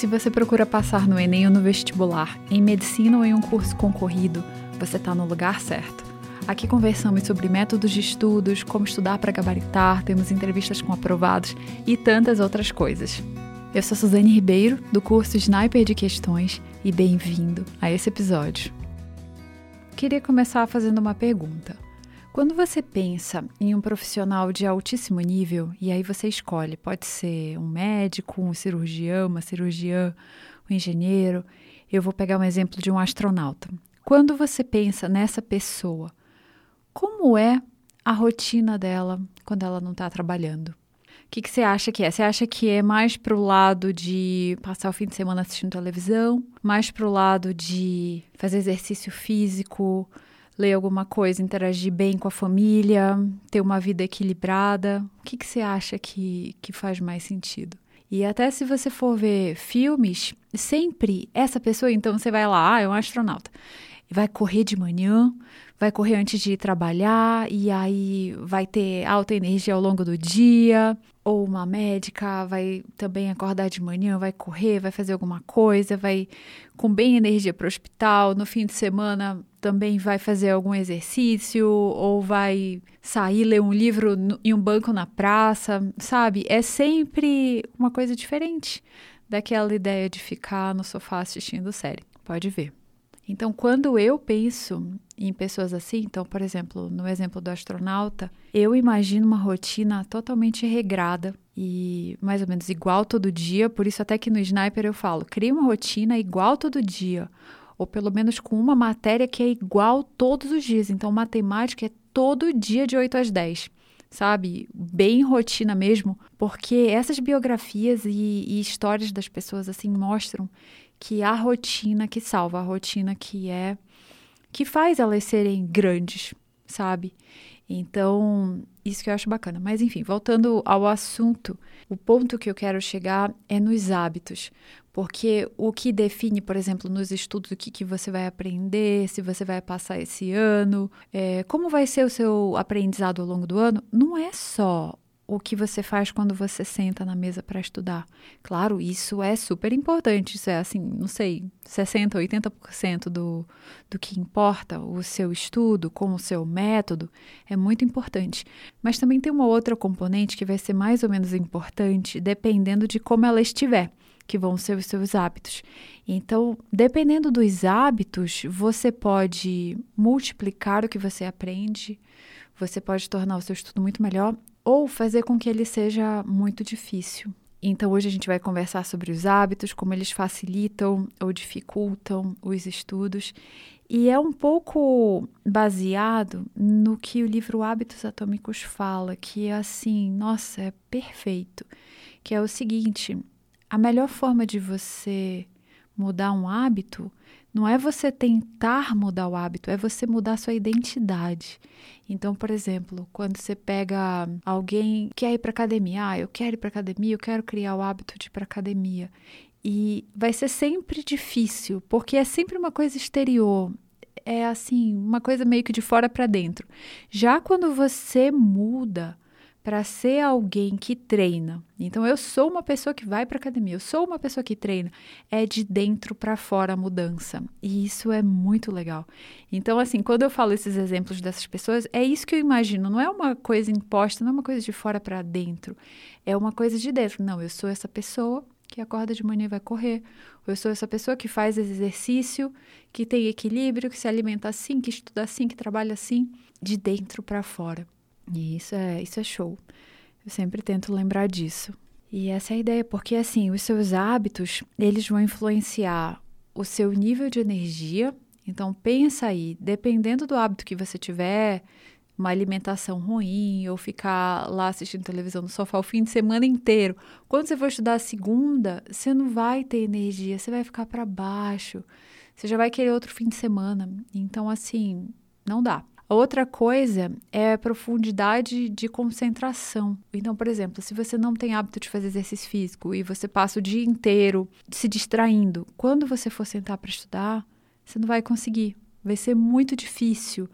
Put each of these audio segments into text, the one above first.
Se você procura passar no Enem ou no vestibular, em medicina ou em um curso concorrido, você está no lugar certo. Aqui conversamos sobre métodos de estudos, como estudar para gabaritar, temos entrevistas com aprovados e tantas outras coisas. Eu sou Suzane Ribeiro, do curso Sniper de Questões, e bem-vindo a esse episódio. Queria começar fazendo uma pergunta. Quando você pensa em um profissional de altíssimo nível, e aí você escolhe, pode ser um médico, um cirurgião, uma cirurgiã, um engenheiro, eu vou pegar um exemplo de um astronauta. Quando você pensa nessa pessoa, como é a rotina dela quando ela não está trabalhando? O que, que, você acha que é? Você acha que é mais para o lado de passar o fim de semana assistindo televisão? Mais para o lado de fazer exercício físico, ler alguma coisa, interagir bem com a família, ter uma vida equilibrada? O que, que você acha que, que faz mais sentido? E até se você for ver filmes, sempre essa pessoa, então você vai lá, ah, é um astronauta vai correr de manhã, vai correr antes de ir trabalhar e aí vai ter alta energia ao longo do dia. Ou uma médica vai também acordar de manhã, vai correr, vai fazer alguma coisa, vai com bem energia para o hospital. No fim de semana também vai fazer algum exercício ou vai sair ler um livro em um banco na praça, sabe? É sempre uma coisa diferente daquela ideia de ficar no sofá assistindo série. Pode ver. Então, quando eu penso em pessoas assim, então, por exemplo, no exemplo do astronauta, eu imagino uma rotina totalmente regrada e mais ou menos igual todo dia, por isso até que no Sniper eu falo, crie uma rotina igual todo dia, ou pelo menos com uma matéria que é igual todos os dias. Então, matemática é todo dia de 8 às 10 sabe? Bem rotina mesmo, porque essas biografias e, e, histórias das pessoas assim mostram que a rotina que salva, a rotina que é que faz elas serem grandes, sabe? Então, isso que eu acho bacana. Mas enfim, voltando ao assunto, o ponto que eu quero chegar é nos hábitos. Porque o que define, por exemplo, nos estudos, o que, que você vai aprender, se você vai passar esse ano, é, como vai ser o seu aprendizado ao longo do ano, não é só o que você faz quando você senta na mesa para estudar. Claro, isso é super importante, isso é assim, não sei, 60%, 80% do, do que importa, o seu estudo com o seu método, é muito importante. Mas também tem uma outra componente que vai ser mais ou menos importante, dependendo de como ela estiver que vão ser os seus hábitos. Então, dependendo dos hábitos, você pode multiplicar o que você aprende, você pode tornar o seu estudo muito melhor ou fazer com que ele seja muito difícil. Então, hoje a gente vai conversar sobre os hábitos, como eles facilitam ou dificultam os estudos. E é um pouco baseado no que o livro Hábitos Atômicos fala, que é assim, nossa, é perfeito. Que é o seguinte: a melhor forma de você mudar um hábito não é você tentar mudar o hábito, é você mudar sua identidade. Então, por exemplo, quando você pega alguém que quer ir para academia, ah, eu quero ir para academia, eu quero criar o hábito de ir para academia. E vai ser sempre difícil, porque é sempre uma coisa exterior. É assim, uma coisa meio que de fora para dentro. Já quando você muda para ser alguém que treina. Então eu sou uma pessoa que vai para academia, eu sou uma pessoa que treina. É de dentro para fora a mudança. E isso é muito legal. Então assim, quando eu falo esses exemplos dessas pessoas, é isso que eu imagino, não é uma coisa imposta, não é uma coisa de fora para dentro. É uma coisa de dentro. Não, eu sou essa pessoa que acorda de manhã e vai correr. Ou eu sou essa pessoa que faz exercício, que tem equilíbrio, que se alimenta assim, que estuda assim, que trabalha assim, de dentro para fora. E isso é, isso é show. Eu sempre tento lembrar disso. E essa é a ideia, porque assim, os seus hábitos, eles vão influenciar o seu nível de energia. Então pensa aí, dependendo do hábito que você tiver, uma alimentação ruim ou ficar lá assistindo televisão no sofá o fim de semana inteiro. Quando você for estudar a segunda, você não vai ter energia, você vai ficar para baixo. Você já vai querer outro fim de semana. Então assim, não dá. A outra coisa é profundidade de concentração. Então, por exemplo, se você não tem hábito de fazer exercício físico e você passa o dia inteiro se distraindo, quando você for sentar para estudar, você não vai conseguir. Vai ser muito difícil,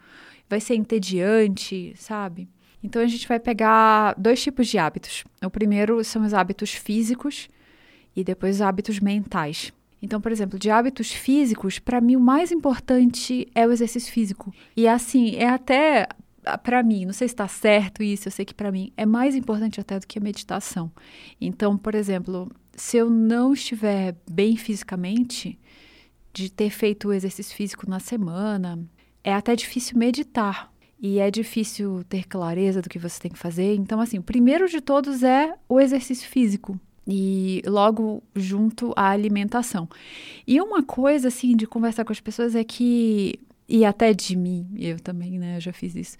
vai ser entediante, sabe? Então a gente vai pegar dois tipos de hábitos. O primeiro são os hábitos físicos e depois hábitos mentais. Então, por exemplo, de hábitos físicos, para mim o mais importante é o exercício físico. E assim, é até para mim, não sei se está certo isso, eu sei que para mim é mais importante até do que a meditação. Então, por exemplo, se eu não estiver bem fisicamente, de ter feito o exercício físico na semana, é até difícil meditar. E é difícil ter clareza do que você tem que fazer. Então, assim, o primeiro de todos é o exercício físico e logo junto à alimentação. E uma coisa assim de conversar com as pessoas é que e até de mim, eu também, né, eu já fiz isso.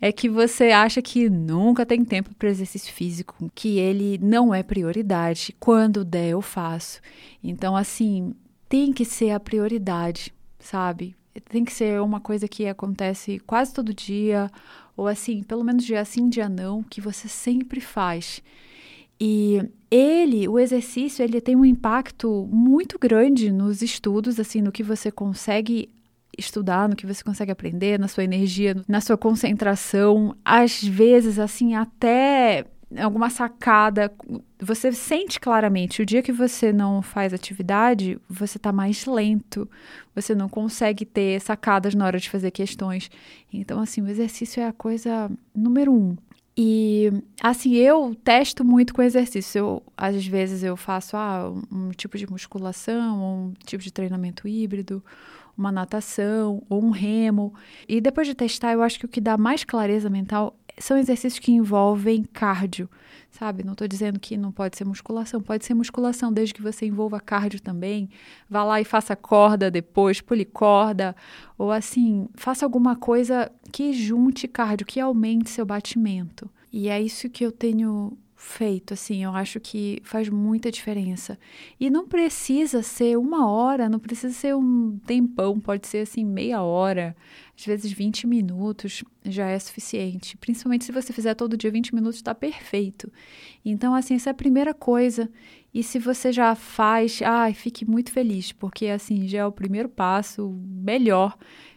É que você acha que nunca tem tempo para exercício físico, que ele não é prioridade, quando der eu faço. Então assim, tem que ser a prioridade, sabe? Tem que ser uma coisa que acontece quase todo dia, ou assim, pelo menos dia sim, dia não, que você sempre faz. E ele, o exercício, ele tem um impacto muito grande nos estudos, assim, no que você consegue estudar, no que você consegue aprender, na sua energia, na sua concentração, às vezes, assim, até alguma sacada, você sente claramente, o dia que você não faz atividade, você está mais lento, você não consegue ter sacadas na hora de fazer questões. Então, assim, o exercício é a coisa número um. E assim, eu testo muito com exercício. Eu, às vezes eu faço ah, um, tipo de musculação, um tipo de treinamento híbrido, uma natação ou um remo. E depois de testar, eu acho que o que dá mais clareza mental são exercícios que envolvem cardio, sabe? Não estou dizendo que não pode ser musculação, pode ser musculação, desde que você envolva cardio também. Vá lá e faça corda depois, pule corda, ou assim, faça alguma coisa que junte cardio, que aumente seu batimento. E é isso que eu tenho feito, assim, eu acho que faz muita diferença. E não precisa ser uma hora, não precisa ser um tempão, pode ser assim meia hora, às vezes 20 minutos já é suficiente. Principalmente se você fizer todo dia 20 minutos, está perfeito. Então, assim, essa é a primeira coisa. E se você já faz, ai, fique muito feliz, porque assim, já é o primeiro passo, melhor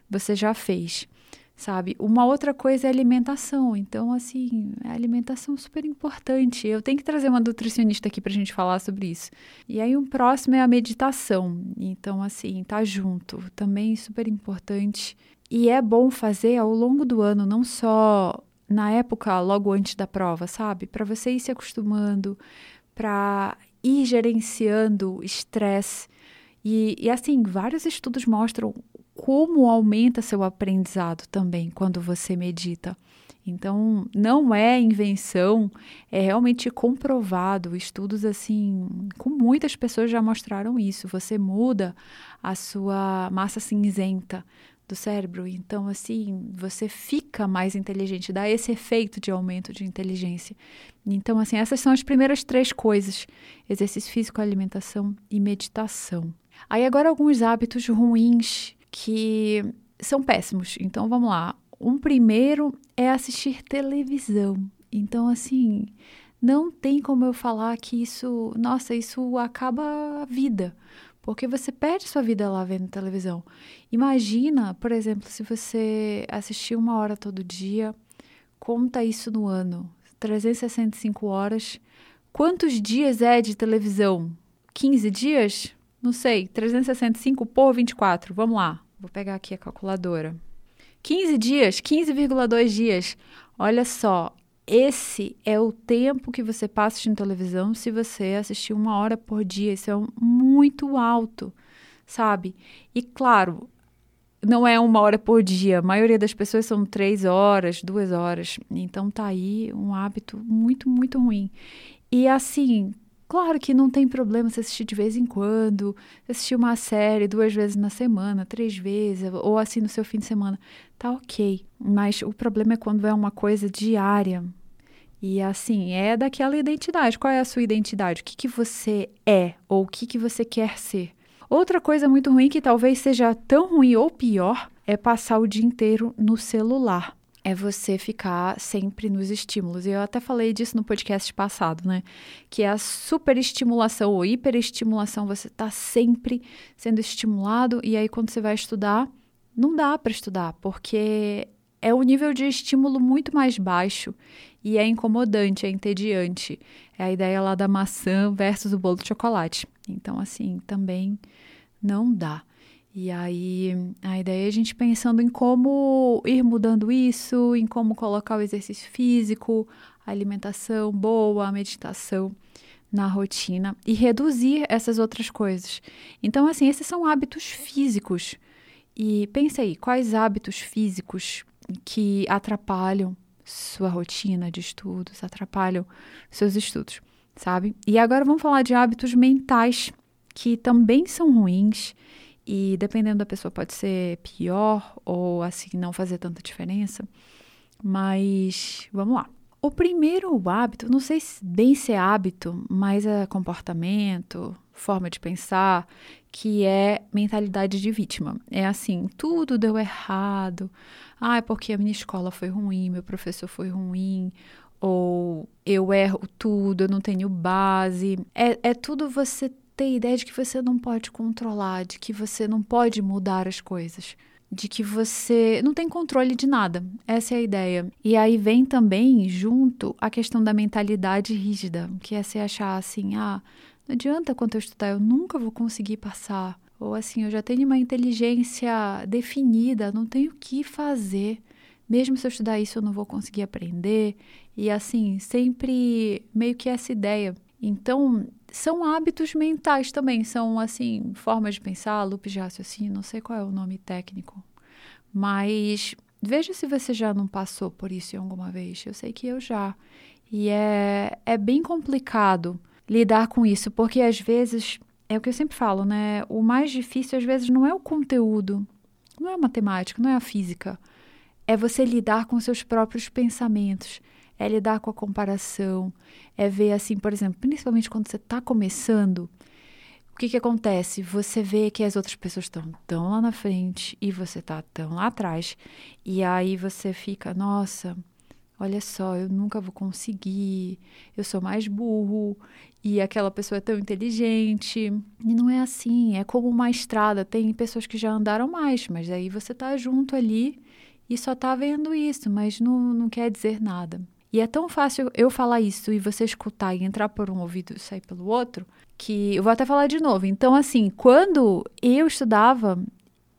você já fez sabe? Uma outra coisa é alimentação. Então, assim, a alimentação é super importante. Eu tenho que trazer uma nutricionista aqui para a gente falar sobre isso. E aí, um próximo é a meditação. Então, assim, tá junto. Também super importante. E é bom fazer ao longo do ano, não só na época logo antes da prova, sabe? Para você ir se acostumando, para ir gerenciando estresse. E, e assim, vários estudos mostram como aumenta seu aprendizado também quando você medita. Então, não é invenção, é realmente comprovado. Estudos assim, com muitas pessoas já mostraram isso. Você muda a sua massa cinzenta do cérebro, então assim, você fica mais inteligente, dá esse efeito de aumento de inteligência. Então, assim, essas são as primeiras três coisas: exercício físico, alimentação e meditação. Aí agora alguns hábitos ruins que são péssimos. Então vamos lá. Um primeiro é assistir televisão. Então, assim, não tem como eu falar que isso, nossa, isso acaba a vida, porque você perde sua vida lá vendo televisão. Imagina, por exemplo, se você assistir uma hora todo dia, conta isso no ano, 365 horas. Quantos dias é de televisão? 15 dias? Não sei, 365 por 24. Vamos lá. Vou pegar aqui a calculadora. 15 dias, 15,2 dias. Olha só, esse é o tempo que você passa assistindo televisão se você assistir uma hora por dia. Isso é muito alto, sabe? E claro, não é uma hora por dia. A maioria das pessoas são três horas, duas horas. Então tá aí um hábito muito, muito ruim. E assim, Claro que não tem problema se assistir de vez em quando, assistir uma série duas vezes na semana, três vezes, ou assim no seu fim de semana. Tá ok. Mas o problema é quando é uma coisa diária. E assim, é daquela identidade. Qual é a sua identidade? O que, que você é ou o que, que você quer ser? Outra coisa muito ruim, que talvez seja tão ruim ou pior, é passar o dia inteiro no celular é você ficar sempre nos estímulos. E eu até falei disso no podcast passado, né? Que é a superestimulação ou hiperestimulação. Você está sempre sendo estimulado e aí quando você vai estudar, não dá para estudar, porque é um nível de estímulo muito mais baixo e é incomodante, é entediante. É a ideia lá da maçã versus o bolo de chocolate. Então, assim, também não dá. E aí, a ideia é a gente pensando em como ir mudando isso, em como colocar o exercício físico, a alimentação boa, a meditação na rotina e reduzir essas outras coisas. Então, assim, esses são hábitos físicos. E pense aí, quais hábitos físicos que atrapalham sua rotina de estudos, atrapalham seus estudos, sabe? E agora vamos falar de hábitos mentais que também são ruins e dependendo da pessoa pode ser pior ou assim não fazer tanta diferença. Mas vamos lá. O primeiro hábito, não sei bem se é hábito, mas é comportamento, forma de pensar, que é mentalidade de vítima. É assim, tudo deu errado. Ah, é porque a minha escola foi ruim, meu professor foi ruim, ou eu erro tudo, eu não tenho base. É, é tudo você ter ideia de que você não pode controlar, de que você não pode mudar as coisas de que você não tem controle de nada. Essa é a ideia. E aí vem também junto a questão da mentalidade rígida, que é você achar assim: ah, não adianta quanto eu estudar, eu nunca vou conseguir passar. Ou assim, eu já tenho uma inteligência definida, não tenho o que fazer. Mesmo se eu estudar isso, eu não vou conseguir aprender. E assim, sempre meio que essa ideia. Então, são hábitos mentais também, são assim, formas de pensar, loops de raciocínio, não sei qual é o nome técnico. Mas veja se você já não passou por isso alguma vez. Eu sei que eu já. E é, é bem complicado lidar com isso, porque às vezes, é o que eu sempre falo, né? O mais difícil às vezes não é o conteúdo, não é a matemática, não é a física. É você lidar com seus próprios pensamentos é lidar com a comparação, é ver assim, por exemplo, principalmente quando você está começando, o que, que acontece? Você vê que as outras pessoas estão tão lá na frente e você está tão lá atrás, e aí você fica, nossa, olha só, eu nunca vou conseguir, eu sou mais burro, e aquela pessoa é tão inteligente. E não é assim, é como uma estrada, tem pessoas que já andaram mais, mas aí você está junto ali e só está vendo isso, mas não, não quer dizer nada. E é tão fácil eu falar isso e você escutar e entrar por um ouvido e sair pelo outro, que eu vou até falar de novo. Então, assim, quando eu estudava,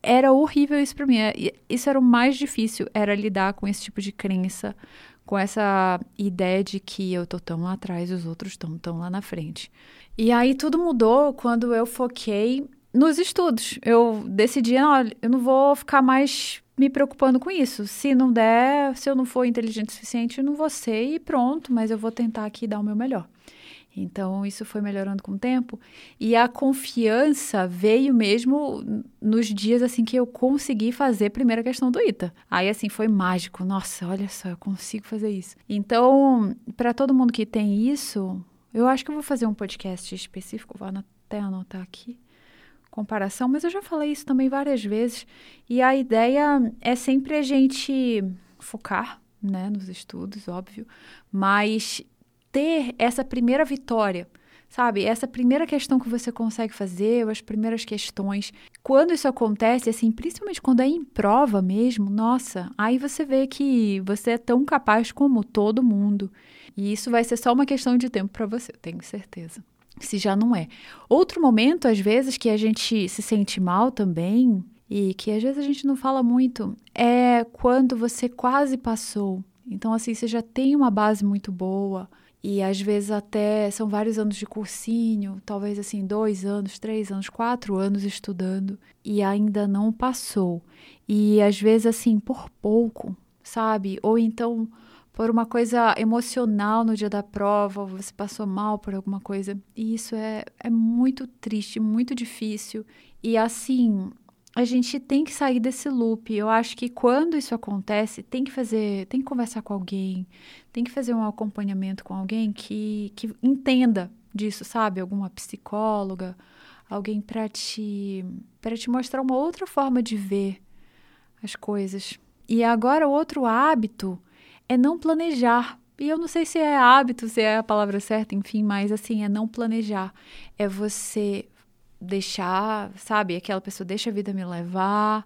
era horrível isso para mim. É, isso era o mais difícil, era lidar com esse tipo de crença, com essa ideia de que eu tô tão lá atrás e os outros estão tão lá na frente. E aí tudo mudou quando eu foquei nos estudos. Eu decidi, olha, eu não vou ficar mais me preocupando com isso. Se não der, se eu não for inteligente o suficiente, eu não vou ser e pronto, mas eu vou tentar aqui dar o meu melhor. Então, isso foi melhorando com o tempo. E a confiança veio mesmo nos dias assim que eu consegui fazer a primeira questão do ITA. Aí, assim, foi mágico. Nossa, olha só, eu consigo fazer isso. Então, para todo mundo que tem isso, eu acho que eu vou fazer um podcast específico, vou até anotar aqui comparação, mas eu já falei isso também várias vezes. E a ideia é sempre a gente focar, né, nos estudos, óbvio, mas ter essa primeira vitória, sabe? Essa primeira questão que você consegue fazer, ou as primeiras questões. Quando isso acontece, assim, principalmente quando é em prova mesmo, nossa, aí você vê que você é tão capaz como todo mundo. E isso vai ser só uma questão de tempo para você, tenho certeza se já não é. Outro momento, às vezes, que a gente se sente mal também, e que às vezes a gente não fala muito, é quando você quase passou. Então, assim, você já tem uma base muito boa, e às vezes até são vários anos de cursinho, talvez assim, dois anos, três anos, quatro anos estudando, e ainda não passou. E às vezes, assim, por pouco, sabe? Ou então por uma coisa emocional no dia da prova, ou você passou mal por alguma coisa. E isso é, é muito triste, muito difícil. E assim, a gente tem que sair desse loop. Eu acho que quando isso acontece, tem que fazer, tem que conversar com alguém, tem que fazer um acompanhamento com alguém que, que entenda disso, sabe? Alguma psicóloga, alguém para te para te mostrar uma outra forma de ver as coisas. E agora outro hábito é não planejar. E eu não sei se é hábito, se é a palavra certa, enfim, mas assim, é não planejar. É você deixar, sabe, aquela pessoa deixa a vida me levar.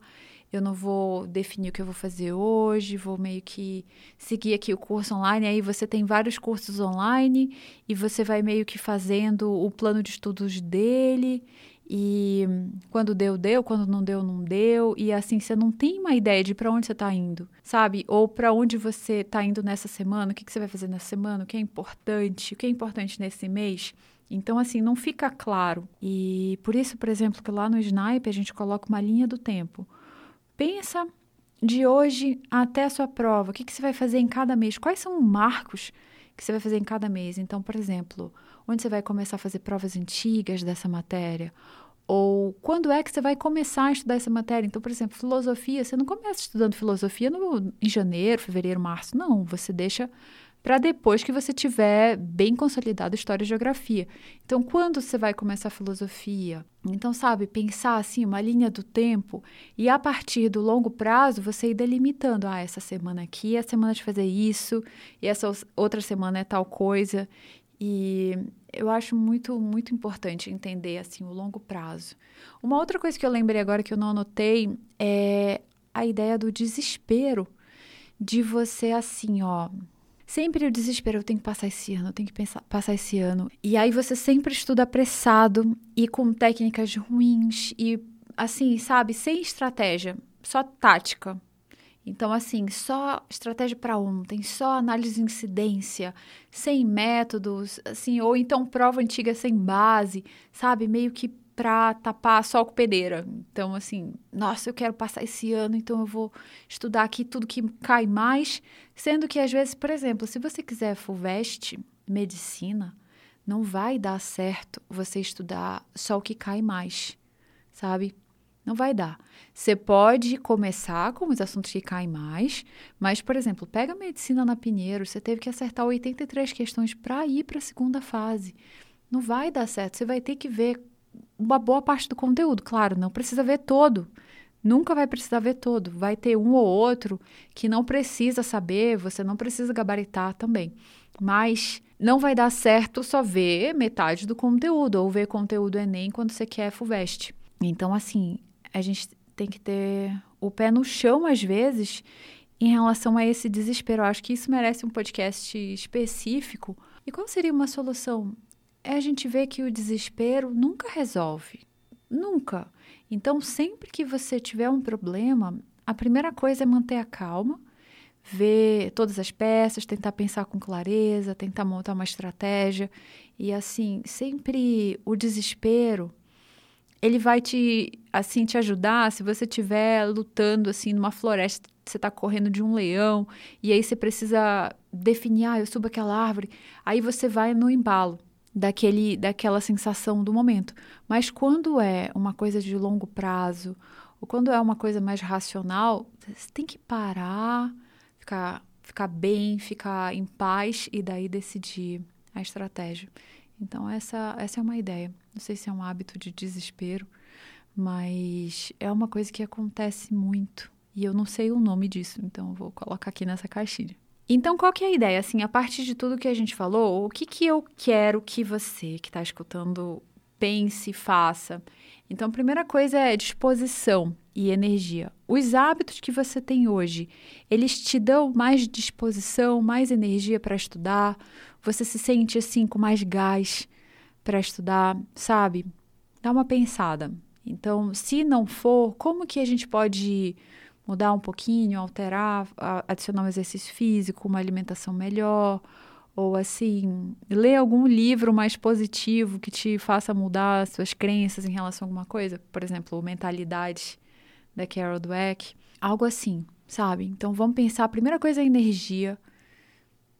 eu não vou definir o que eu vou fazer hoje, vou meio que seguir aqui o curso online. Aí você tem vários cursos online e você vai meio que fazendo o plano de estudos dele. E quando deu, deu, quando não deu, não deu. E assim, você não tem uma ideia de para onde você está indo, sabe? Ou para onde você está indo nessa semana, o que, que você vai fazer nessa semana, o que é importante, o que é importante nesse mês. Então, assim, não fica claro. E por isso, por exemplo, que lá no Snipe a gente coloca uma linha do tempo. Pensa de hoje até a sua prova, o que, que você vai fazer em cada mês, quais são os marcos que você vai fazer em cada mês. Então, por exemplo, onde você vai começar a fazer provas antigas dessa matéria? Ou quando é que você vai começar a estudar essa matéria? Então, por exemplo, filosofia, você não começa estudando filosofia no, em janeiro, fevereiro, março, não. Você deixa para depois que você tiver bem consolidado história e geografia. Então, quando você vai começar a filosofia? Então, sabe, pensar assim, uma linha do tempo e a partir do longo prazo você ir delimitando, ah, essa semana aqui é a semana de fazer isso, e essa outra semana é tal coisa. E eu acho muito, muito importante entender assim o longo prazo. Uma outra coisa que eu lembrei agora que eu não anotei é a ideia do desespero de você assim, ó, sempre o desespero, eu tenho que passar esse ano, eu tenho que pensar, passar esse ano. E aí você sempre estuda apressado e com técnicas ruins e assim, sabe, sem estratégia, só tática. Então, assim, só estratégia para ontem, só análise de incidência, sem métodos, assim, ou então prova antiga sem base, sabe? Meio que para tapar sol com peneira. Então, assim, nossa, eu quero passar esse ano, então eu vou estudar aqui tudo que cai mais. Sendo que, às vezes, por exemplo, se você quiser FUVEST, medicina, não vai dar certo você estudar só o que cai mais, sabe? Não vai dar. Você pode começar com os assuntos que caem mais, mas, por exemplo, pega medicina na Pinheiro, você teve que acertar 83 questões para ir para a segunda fase. Não vai dar certo. Você vai ter que ver uma boa parte do conteúdo. Claro, não precisa ver todo. Nunca vai precisar ver todo. Vai ter um ou outro que não precisa saber, você não precisa gabaritar também. Mas não vai dar certo só ver metade do conteúdo ou ver conteúdo Enem quando você quer FUVEST. Então, assim, a gente tem que ter o pé no chão, às vezes, em relação a esse desespero. Eu acho que isso merece um podcast específico. E qual seria uma solução? É a gente ver que o desespero nunca resolve. Nunca. Então, sempre que você tiver um problema, a primeira coisa é manter a calma, ver todas as peças, tentar pensar com clareza, tentar montar uma estratégia. E assim, sempre o desespero ele vai te assim te ajudar se você estiver lutando assim numa floresta, você está correndo de um leão e aí você precisa definir, ah, eu subo aquela árvore, aí você vai no embalo daquele daquela sensação do momento. Mas quando é uma coisa de longo prazo, ou quando é uma coisa mais racional, você tem que parar, ficar ficar bem, ficar em paz e daí decidir a estratégia. Então, essa, essa é uma ideia. Não sei se é um hábito de desespero, mas é uma coisa que acontece muito. E eu não sei o nome disso, então vou colocar aqui nessa caixinha. Então, qual que é a ideia? Assim, a partir de tudo que a gente falou, o que, que eu quero que você que está escutando pense, faça? Então, a primeira coisa é disposição e energia. Os hábitos que você tem hoje, eles te dão mais disposição, mais energia para estudar? Você se sente assim com mais gás para estudar, sabe? Dá uma pensada. Então, se não for, como que a gente pode mudar um pouquinho, alterar, adicionar um exercício físico, uma alimentação melhor, ou assim, ler algum livro mais positivo que te faça mudar suas crenças em relação a alguma coisa, por exemplo, Mentalidade da Carol Dweck, algo assim, sabe? Então vamos pensar, a primeira coisa é energia,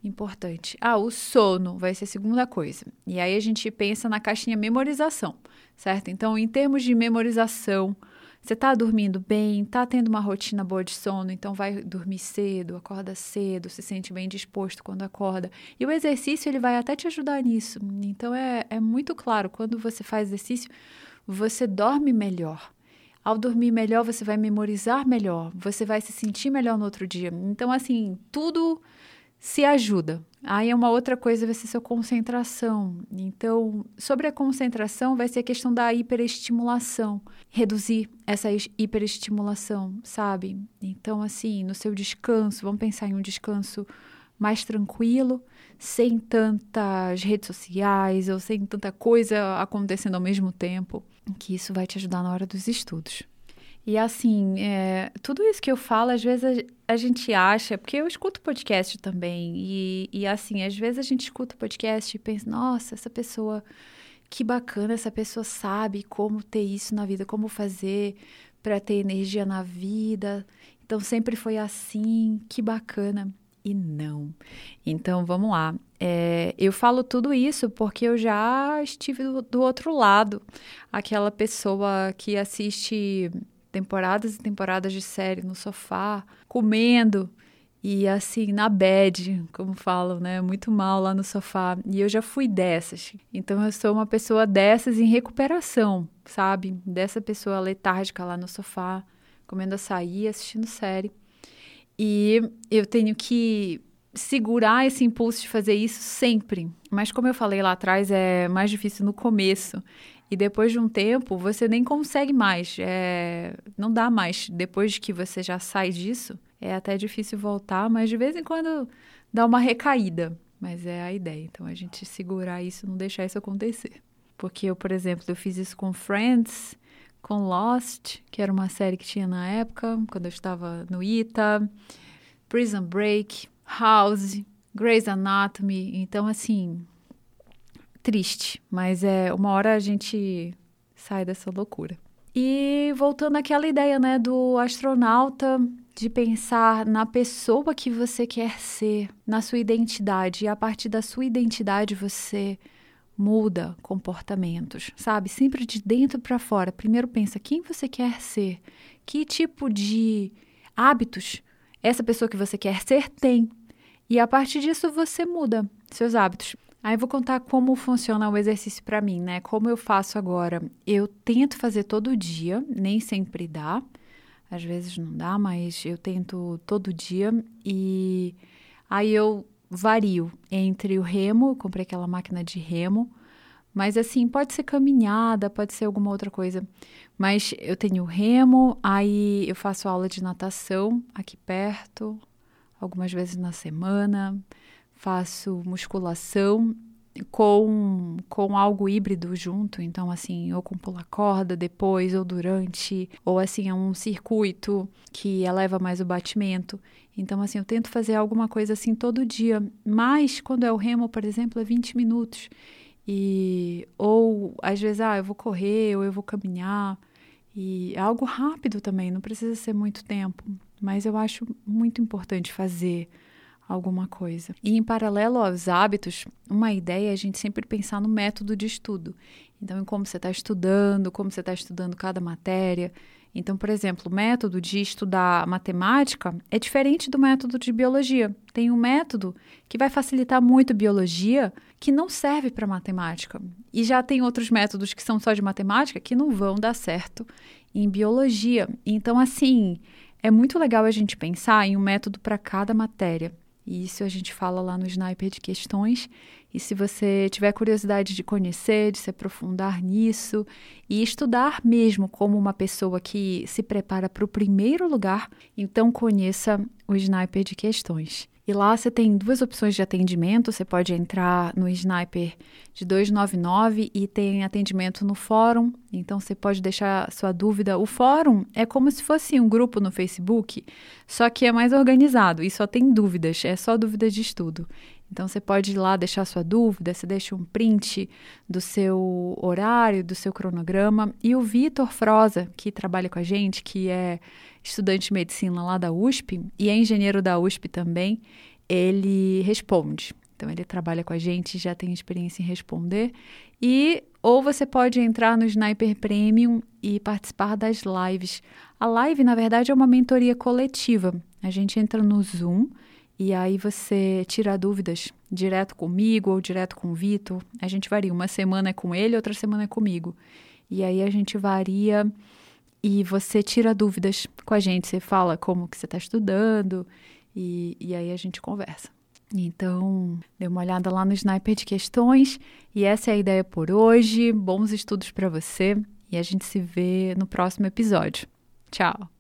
Importante. Ah, o sono vai ser a segunda coisa. E aí a gente pensa na caixinha memorização, certo? Então, em termos de memorização, você está dormindo bem, está tendo uma rotina boa de sono, então vai dormir cedo, acorda cedo, se sente bem disposto quando acorda. E o exercício ele vai até te ajudar nisso. Então é, é muito claro, quando você faz exercício, você dorme melhor. Ao dormir melhor, você vai memorizar melhor, você vai se sentir melhor no outro dia. Então, assim, tudo se ajuda. Aí uma outra coisa vai ser sua concentração. Então, sobre a concentração vai ser a questão da hiperestimulação, reduzir essa hiperestimulação, sabe? Então, assim, no seu descanso, vamos pensar em um descanso mais tranquilo, sem tantas redes sociais ou sem tanta coisa acontecendo ao mesmo tempo, que isso vai te ajudar na hora dos estudos. E assim, é, tudo isso que eu falo, às vezes a, a, gente acha, porque eu escuto podcast também, e, e assim, às vezes a gente escuta podcast e pensa, nossa, essa pessoa, que bacana, essa pessoa sabe como ter isso na vida, como fazer para ter energia na vida. Então sempre foi assim, que bacana. E não. Então vamos lá. É, eu falo tudo isso porque eu já estive do, do outro lado. Aquela pessoa que assiste temporadas e temporadas de série no sofá, comendo e assim, na bed, como falam, né? Muito mal lá no sofá. E eu já fui dessas. Então eu sou uma pessoa dessas em recuperação, sabe? Dessa pessoa letárgica lá no sofá, comendo açaí, assistindo série. E eu tenho que segurar esse impulso de fazer isso sempre. Mas como eu falei lá atrás, é mais difícil no começo. E depois de um tempo, você nem consegue mais. É, não dá mais. Depois que você já sai disso, é até difícil voltar, mas de vez em quando dá uma recaída. Mas é a ideia. Então, a gente segurar isso, não deixar isso acontecer. Porque eu, por exemplo, eu fiz isso com Friends, com Lost, que era uma série que tinha na época, quando eu estava no ITA, Prison Break, House, Grey's Anatomy. Então, assim, triste, mas é uma hora a gente sai dessa loucura. E voltando àquela ideia, né, do astronauta de pensar na pessoa que você quer ser, na sua identidade, e a partir da sua identidade você muda comportamentos, sabe? Sempre de dentro para fora. Primeiro pensa quem você quer ser, que tipo de hábitos essa pessoa que você quer ser tem. E a partir disso você muda seus hábitos. Aí vou contar como funciona o exercício para mim, né? Como eu faço agora. Eu tento fazer todo dia, nem sempre dá. Às vezes não dá, mas eu tento todo dia e aí eu vario entre o remo, comprei aquela máquina de remo, mas assim, pode ser caminhada, pode ser alguma outra coisa. Mas eu tenho remo, aí eu faço aula de natação aqui perto, algumas vezes na semana faço musculação com, com algo híbrido junto, então assim, ou com pular corda depois ou durante, ou assim, é um circuito que eleva mais o batimento. Então assim, eu tento fazer alguma coisa assim todo dia, mas quando é o remo, por exemplo, é 20 minutos. E ou às vezes, ah, eu vou correr ou eu vou caminhar. E é algo rápido também, não precisa ser muito tempo, mas eu acho muito importante fazer alguma coisa. E em paralelo aos hábitos, uma ideia é a gente sempre pensar no método de estudo. Então, em como você está estudando, como você está estudando cada matéria. Então, por exemplo, o método de estudar matemática é diferente do método de biologia. Tem um método que vai facilitar muito biologia que não serve para matemática. E já tem outros métodos que são só de matemática que não vão dar certo em biologia. Então, assim, é muito legal a gente pensar em um método para cada matéria. E isso a gente fala lá no Sniper de Questões. E se você tiver curiosidade de conhecer, de se aprofundar nisso e estudar mesmo como uma pessoa que se prepara para o primeiro lugar, então conheça o Sniper de Questões. E lá você tem duas opções de atendimento. Você pode entrar no Sniper de 299 e tem atendimento no fórum. Então você pode deixar sua dúvida. O fórum é como se fosse um grupo no Facebook, só que é mais organizado e só tem dúvidas, é só dúvidas de estudo. Então você pode ir lá deixar sua dúvida, você deixa um print do seu horário, do seu cronograma. E o Vitor Froza, que trabalha com a gente, que é estudante de medicina lá da USP e é engenheiro da USP também, ele responde. Então ele trabalha com a gente, já tem experiência em responder. E ou você pode entrar no Sniper Premium e participar das lives. A live, na verdade, é uma mentoria coletiva. A gente entra no Zoom e aí você tira dúvidas direto comigo ou direto com o Vitor. A gente varia. Uma semana é com ele, outra semana é comigo. E aí a gente varia e você tira dúvidas com a gente. Você fala como que você está estudando e, e aí a gente conversa. Então, dê uma olhada lá no Sniper de questões e essa é a ideia por hoje. Bons estudos para você e a gente se vê no próximo episódio. Tchau!